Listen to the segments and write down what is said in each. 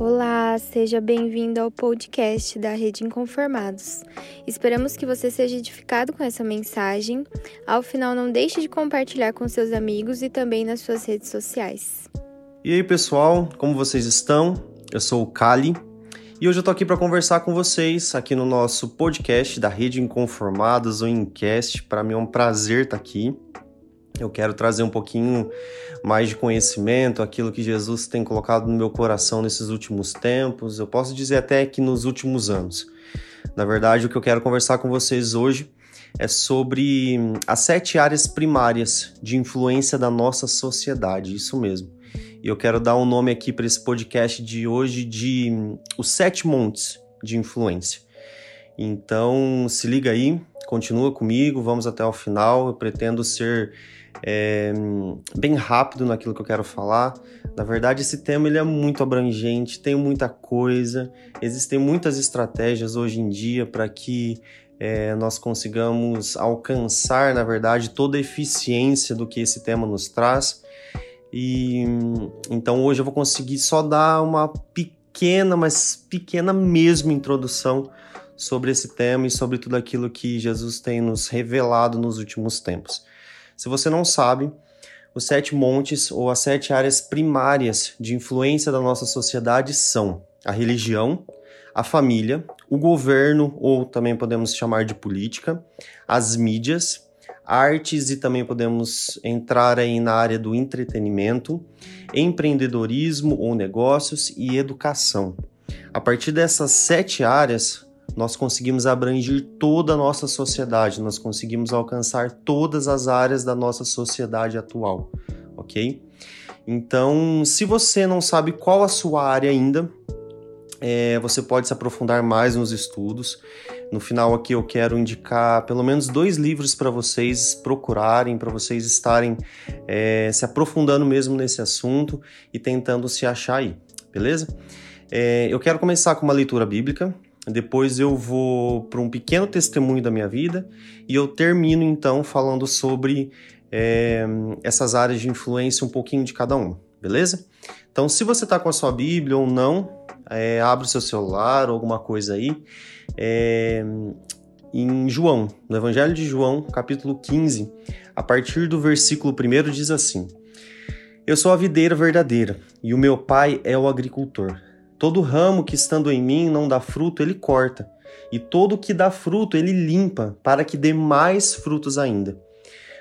Olá, seja bem-vindo ao podcast da Rede Inconformados. Esperamos que você seja edificado com essa mensagem. Ao final, não deixe de compartilhar com seus amigos e também nas suas redes sociais. E aí, pessoal, como vocês estão? Eu sou o Kali e hoje eu tô aqui para conversar com vocês aqui no nosso podcast da Rede Inconformados, o Incast. Para mim é um prazer estar tá aqui. Eu quero trazer um pouquinho mais de conhecimento, aquilo que Jesus tem colocado no meu coração nesses últimos tempos. Eu posso dizer até que nos últimos anos. Na verdade, o que eu quero conversar com vocês hoje é sobre as sete áreas primárias de influência da nossa sociedade, isso mesmo. E eu quero dar um nome aqui para esse podcast de hoje de Os Sete Montes de Influência. Então, se liga aí, continua comigo, vamos até o final. Eu pretendo ser é, bem rápido naquilo que eu quero falar. Na verdade, esse tema ele é muito abrangente, tem muita coisa, existem muitas estratégias hoje em dia para que é, nós consigamos alcançar, na verdade, toda a eficiência do que esse tema nos traz. E então hoje eu vou conseguir só dar uma pequena, mas pequena mesmo introdução sobre esse tema e sobre tudo aquilo que Jesus tem nos revelado nos últimos tempos. Se você não sabe, os sete montes ou as sete áreas primárias de influência da nossa sociedade são a religião, a família, o governo, ou também podemos chamar de política, as mídias, artes e também podemos entrar aí na área do entretenimento, empreendedorismo ou negócios e educação. A partir dessas sete áreas, nós conseguimos abranger toda a nossa sociedade, nós conseguimos alcançar todas as áreas da nossa sociedade atual, ok? Então, se você não sabe qual a sua área ainda, é, você pode se aprofundar mais nos estudos. No final aqui eu quero indicar pelo menos dois livros para vocês procurarem, para vocês estarem é, se aprofundando mesmo nesse assunto e tentando se achar aí, beleza? É, eu quero começar com uma leitura bíblica. Depois eu vou para um pequeno testemunho da minha vida e eu termino então falando sobre é, essas áreas de influência, um pouquinho de cada uma, beleza? Então, se você está com a sua Bíblia ou não, é, abre o seu celular ou alguma coisa aí. É, em João, no Evangelho de João, capítulo 15, a partir do versículo 1 diz assim: Eu sou a videira verdadeira e o meu pai é o agricultor. Todo ramo que estando em mim não dá fruto, ele corta, e todo que dá fruto, ele limpa, para que dê mais frutos ainda.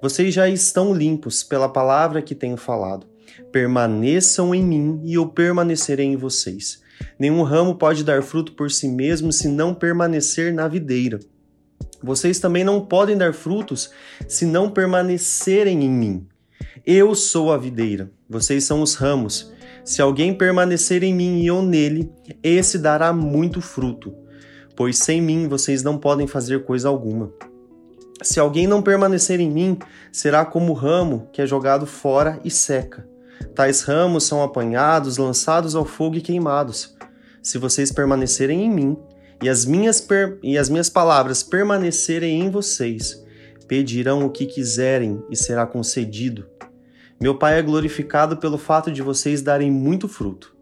Vocês já estão limpos pela palavra que tenho falado. Permaneçam em mim e eu permanecerei em vocês. Nenhum ramo pode dar fruto por si mesmo se não permanecer na videira. Vocês também não podem dar frutos se não permanecerem em mim. Eu sou a videira, vocês são os ramos. Se alguém permanecer em mim e eu nele, esse dará muito fruto, pois sem mim vocês não podem fazer coisa alguma. Se alguém não permanecer em mim, será como o ramo que é jogado fora e seca. Tais ramos são apanhados, lançados ao fogo e queimados. Se vocês permanecerem em mim e as minhas, e as minhas palavras permanecerem em vocês, pedirão o que quiserem e será concedido. Meu Pai é glorificado pelo fato de vocês darem muito fruto,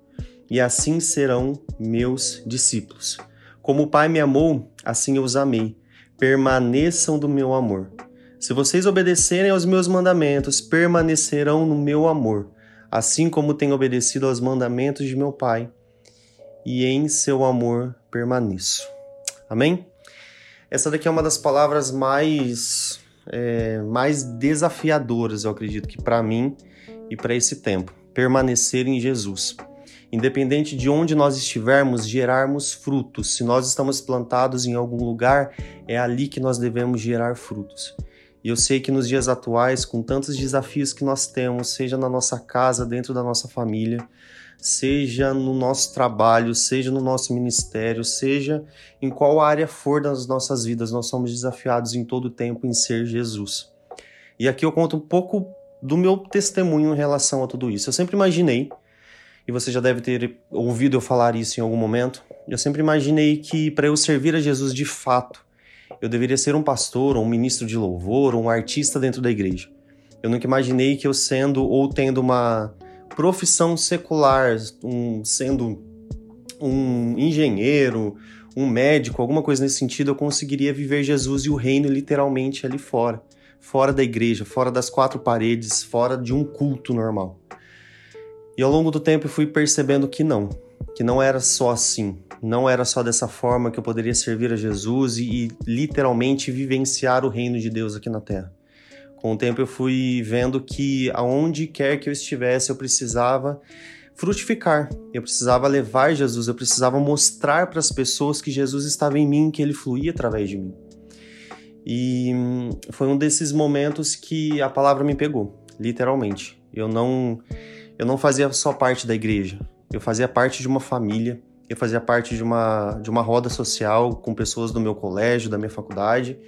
e assim serão meus discípulos. Como o Pai me amou, assim eu os amei. Permaneçam do meu amor. Se vocês obedecerem aos meus mandamentos, permanecerão no meu amor, assim como tenho obedecido aos mandamentos de meu Pai, e em seu amor permaneço. Amém? Essa daqui é uma das palavras mais é, mais desafiadoras, eu acredito que para mim e para esse tempo. Permanecer em Jesus. Independente de onde nós estivermos, gerarmos frutos. Se nós estamos plantados em algum lugar, é ali que nós devemos gerar frutos. E eu sei que nos dias atuais, com tantos desafios que nós temos, seja na nossa casa, dentro da nossa família, seja no nosso trabalho, seja no nosso ministério, seja em qual área for das nossas vidas, nós somos desafiados em todo tempo em ser Jesus. E aqui eu conto um pouco do meu testemunho em relação a tudo isso. Eu sempre imaginei, e você já deve ter ouvido eu falar isso em algum momento, eu sempre imaginei que para eu servir a Jesus de fato, eu deveria ser um pastor, ou um ministro de louvor, ou um artista dentro da igreja. Eu nunca imaginei que eu sendo ou tendo uma profissão secular, um, sendo um engenheiro, um médico, alguma coisa nesse sentido, eu conseguiria viver Jesus e o reino literalmente ali fora, fora da igreja, fora das quatro paredes, fora de um culto normal. E ao longo do tempo eu fui percebendo que não, que não era só assim, não era só dessa forma que eu poderia servir a Jesus e, e literalmente vivenciar o reino de Deus aqui na terra. Com o tempo eu fui vendo que aonde quer que eu estivesse, eu precisava frutificar. Eu precisava levar Jesus, eu precisava mostrar para as pessoas que Jesus estava em mim, que ele fluía através de mim. E hum, foi um desses momentos que a palavra me pegou, literalmente. Eu não eu não fazia só parte da igreja, eu fazia parte de uma família, eu fazia parte de uma, de uma roda social com pessoas do meu colégio, da minha faculdade,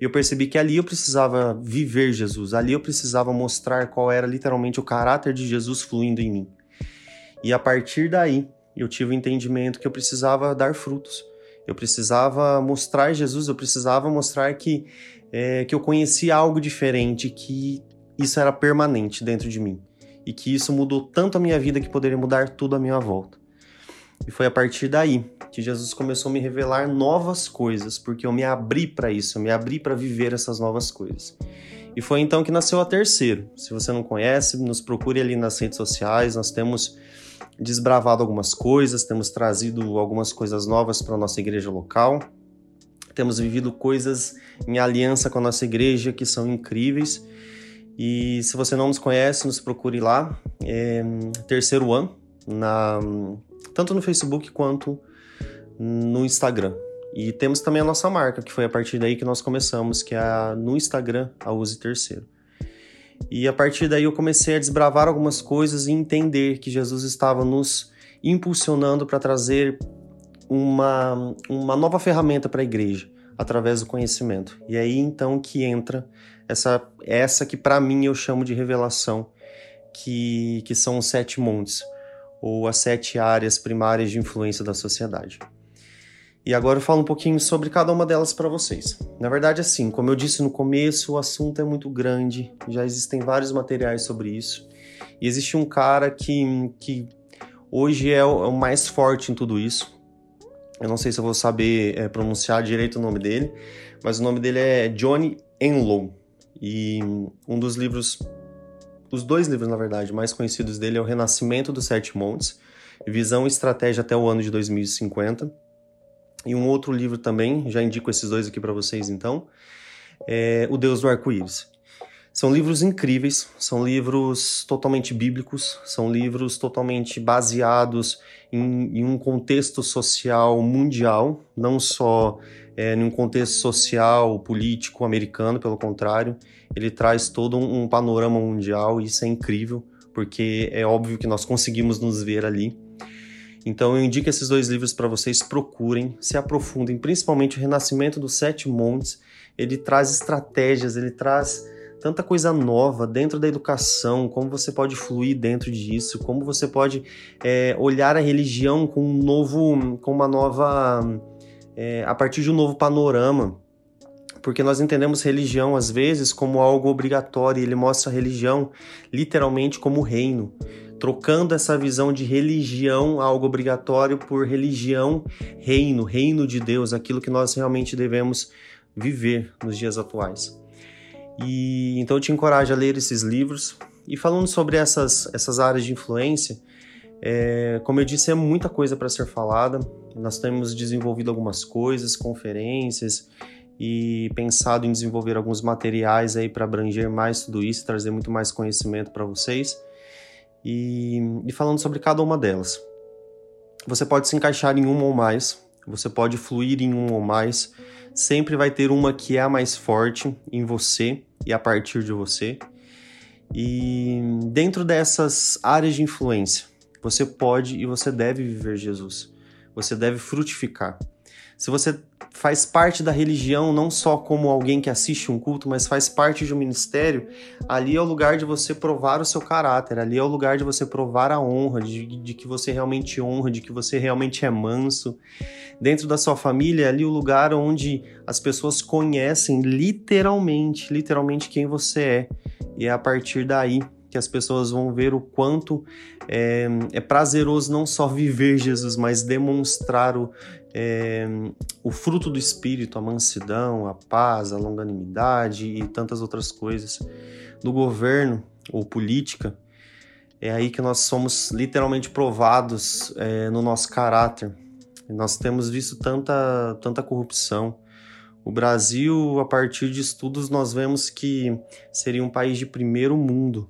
e eu percebi que ali eu precisava viver Jesus, ali eu precisava mostrar qual era literalmente o caráter de Jesus fluindo em mim. E a partir daí, eu tive o entendimento que eu precisava dar frutos. Eu precisava mostrar Jesus, eu precisava mostrar que, é, que eu conhecia algo diferente, que isso era permanente dentro de mim. E que isso mudou tanto a minha vida que poderia mudar tudo à minha volta. E foi a partir daí que Jesus começou a me revelar novas coisas, porque eu me abri para isso, eu me abri para viver essas novas coisas. E foi então que nasceu a terceiro. Se você não conhece, nos procure ali nas redes sociais. Nós temos desbravado algumas coisas, temos trazido algumas coisas novas para a nossa igreja local. Temos vivido coisas em aliança com a nossa igreja que são incríveis. E se você não nos conhece, nos procure lá. É, terceiro ano, na tanto no Facebook quanto no Instagram. E temos também a nossa marca, que foi a partir daí que nós começamos, que é a, no Instagram, a Use Terceiro. E a partir daí eu comecei a desbravar algumas coisas e entender que Jesus estava nos impulsionando para trazer uma, uma nova ferramenta para a igreja através do conhecimento. E aí então que entra essa essa que para mim eu chamo de revelação, que, que são os sete montes ou as sete áreas primárias de influência da sociedade. E agora eu falo um pouquinho sobre cada uma delas para vocês. Na verdade, assim, como eu disse no começo, o assunto é muito grande, já existem vários materiais sobre isso. E existe um cara que, que hoje é o, é o mais forte em tudo isso. Eu não sei se eu vou saber é, pronunciar direito o nome dele, mas o nome dele é Johnny Enlow. E um dos livros os dois livros, na verdade, mais conhecidos dele é O Renascimento dos Sete Montes, Visão e Estratégia até o ano de 2050. E um outro livro também, já indico esses dois aqui para vocês então, é O Deus do Arco-Íris. São livros incríveis, são livros totalmente bíblicos, são livros totalmente baseados em, em um contexto social mundial, não só é, em um contexto social, político americano, pelo contrário, ele traz todo um, um panorama mundial e isso é incrível, porque é óbvio que nós conseguimos nos ver ali. Então eu indico esses dois livros para vocês, procurem, se aprofundem, principalmente o Renascimento dos Sete Montes. Ele traz estratégias, ele traz tanta coisa nova dentro da educação, como você pode fluir dentro disso, como você pode é, olhar a religião com um novo, com uma nova, é, a partir de um novo panorama porque nós entendemos religião às vezes como algo obrigatório, e ele mostra a religião literalmente como reino, trocando essa visão de religião, algo obrigatório, por religião, reino, reino de Deus, aquilo que nós realmente devemos viver nos dias atuais. E então eu te encorajo a ler esses livros. E falando sobre essas, essas áreas de influência, é, como eu disse, é muita coisa para ser falada. Nós temos desenvolvido algumas coisas, conferências, e pensado em desenvolver alguns materiais aí para abranger mais tudo isso, trazer muito mais conhecimento para vocês. E, e falando sobre cada uma delas. Você pode se encaixar em uma ou mais, você pode fluir em uma ou mais, sempre vai ter uma que é a mais forte em você e a partir de você. E dentro dessas áreas de influência, você pode e você deve viver Jesus. Você deve frutificar. Se você faz parte da religião não só como alguém que assiste um culto, mas faz parte de um ministério, ali é o lugar de você provar o seu caráter, ali é o lugar de você provar a honra, de, de que você realmente honra, de que você realmente é manso. Dentro da sua família, é ali o lugar onde as pessoas conhecem literalmente, literalmente quem você é. E é a partir daí que as pessoas vão ver o quanto é, é prazeroso não só viver Jesus, mas demonstrar o, é, o fruto do Espírito, a mansidão, a paz, a longanimidade e tantas outras coisas do governo ou política. É aí que nós somos literalmente provados é, no nosso caráter. Nós temos visto tanta, tanta corrupção, o Brasil, a partir de estudos, nós vemos que seria um país de primeiro mundo,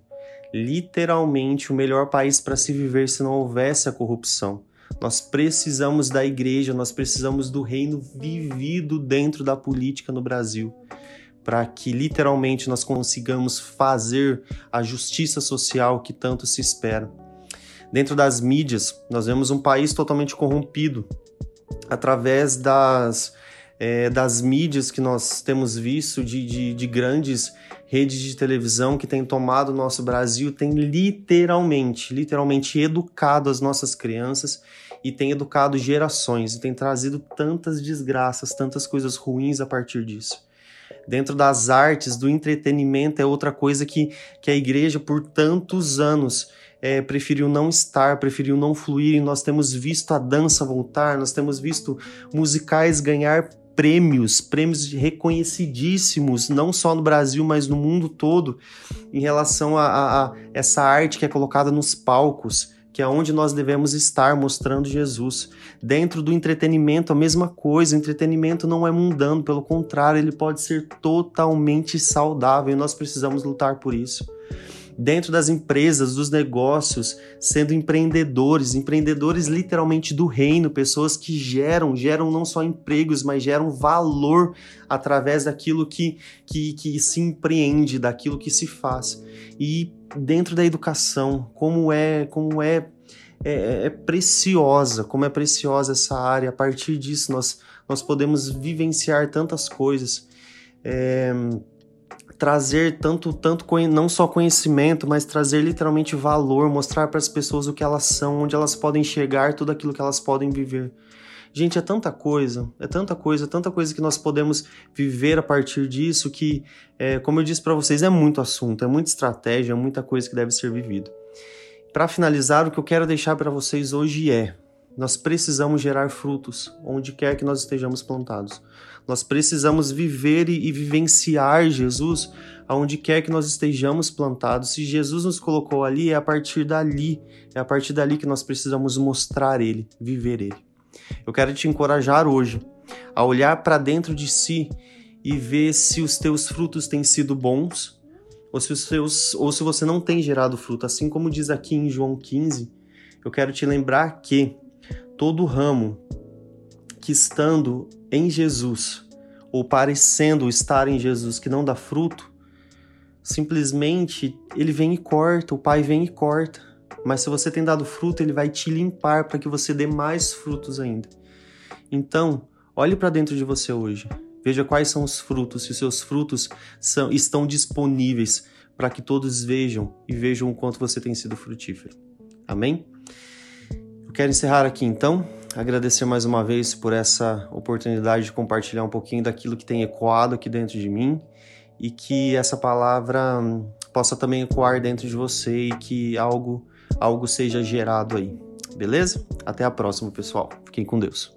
literalmente o melhor país para se viver se não houvesse a corrupção. Nós precisamos da igreja, nós precisamos do reino vivido dentro da política no Brasil, para que literalmente nós consigamos fazer a justiça social que tanto se espera. Dentro das mídias, nós vemos um país totalmente corrompido através das é, das mídias que nós temos visto, de, de, de grandes redes de televisão que têm tomado o nosso Brasil, tem literalmente, literalmente educado as nossas crianças e tem educado gerações e tem trazido tantas desgraças, tantas coisas ruins a partir disso. Dentro das artes, do entretenimento, é outra coisa que, que a igreja, por tantos anos, é, preferiu não estar, preferiu não fluir, e nós temos visto a dança voltar, nós temos visto musicais ganhar prêmios, prêmios reconhecidíssimos, não só no Brasil, mas no mundo todo, em relação a, a, a essa arte que é colocada nos palcos, que é onde nós devemos estar mostrando Jesus. Dentro do entretenimento, a mesma coisa. O entretenimento não é mundano, pelo contrário, ele pode ser totalmente saudável e nós precisamos lutar por isso dentro das empresas, dos negócios, sendo empreendedores, empreendedores literalmente do reino, pessoas que geram, geram não só empregos, mas geram valor através daquilo que, que, que se empreende, daquilo que se faz. E dentro da educação, como é, como é, é, é preciosa, como é preciosa essa área. A partir disso, nós, nós podemos vivenciar tantas coisas. É, trazer tanto, tanto não só conhecimento, mas trazer literalmente valor, mostrar para as pessoas o que elas são, onde elas podem chegar, tudo aquilo que elas podem viver. Gente, é tanta coisa, é tanta coisa, tanta coisa que nós podemos viver a partir disso que, é, como eu disse para vocês, é muito assunto, é muita estratégia, é muita coisa que deve ser vivido. Para finalizar, o que eu quero deixar para vocês hoje é: nós precisamos gerar frutos onde quer que nós estejamos plantados. Nós precisamos viver e, vivenciar Jesus aonde quer que nós estejamos plantados. Se Jesus nos colocou ali, é a partir dali, é a partir dali que nós precisamos mostrar Ele, viver Ele. Eu quero te encorajar hoje a olhar para dentro de si e ver se os teus frutos têm sido bons ou se, os seus, ou se você não tem gerado fruto. Assim como diz aqui em João 15, eu quero te lembrar que todo ramo que estando em Jesus ou parecendo estar em Jesus que não dá fruto, simplesmente ele vem e corta, o Pai vem e corta. Mas se você tem dado fruto, ele vai te limpar para que você dê mais frutos ainda. Então, olhe para dentro de você hoje. Veja quais são os frutos, se os seus frutos são, estão disponíveis para que todos vejam e vejam o quanto você tem sido frutífero. Amém? Quero encerrar aqui então, agradecer mais uma vez por essa oportunidade de compartilhar um pouquinho daquilo que tem ecoado aqui dentro de mim e que essa palavra hum, possa também ecoar dentro de você e que algo algo seja gerado aí. Beleza? Até a próxima, pessoal. Fiquem com Deus.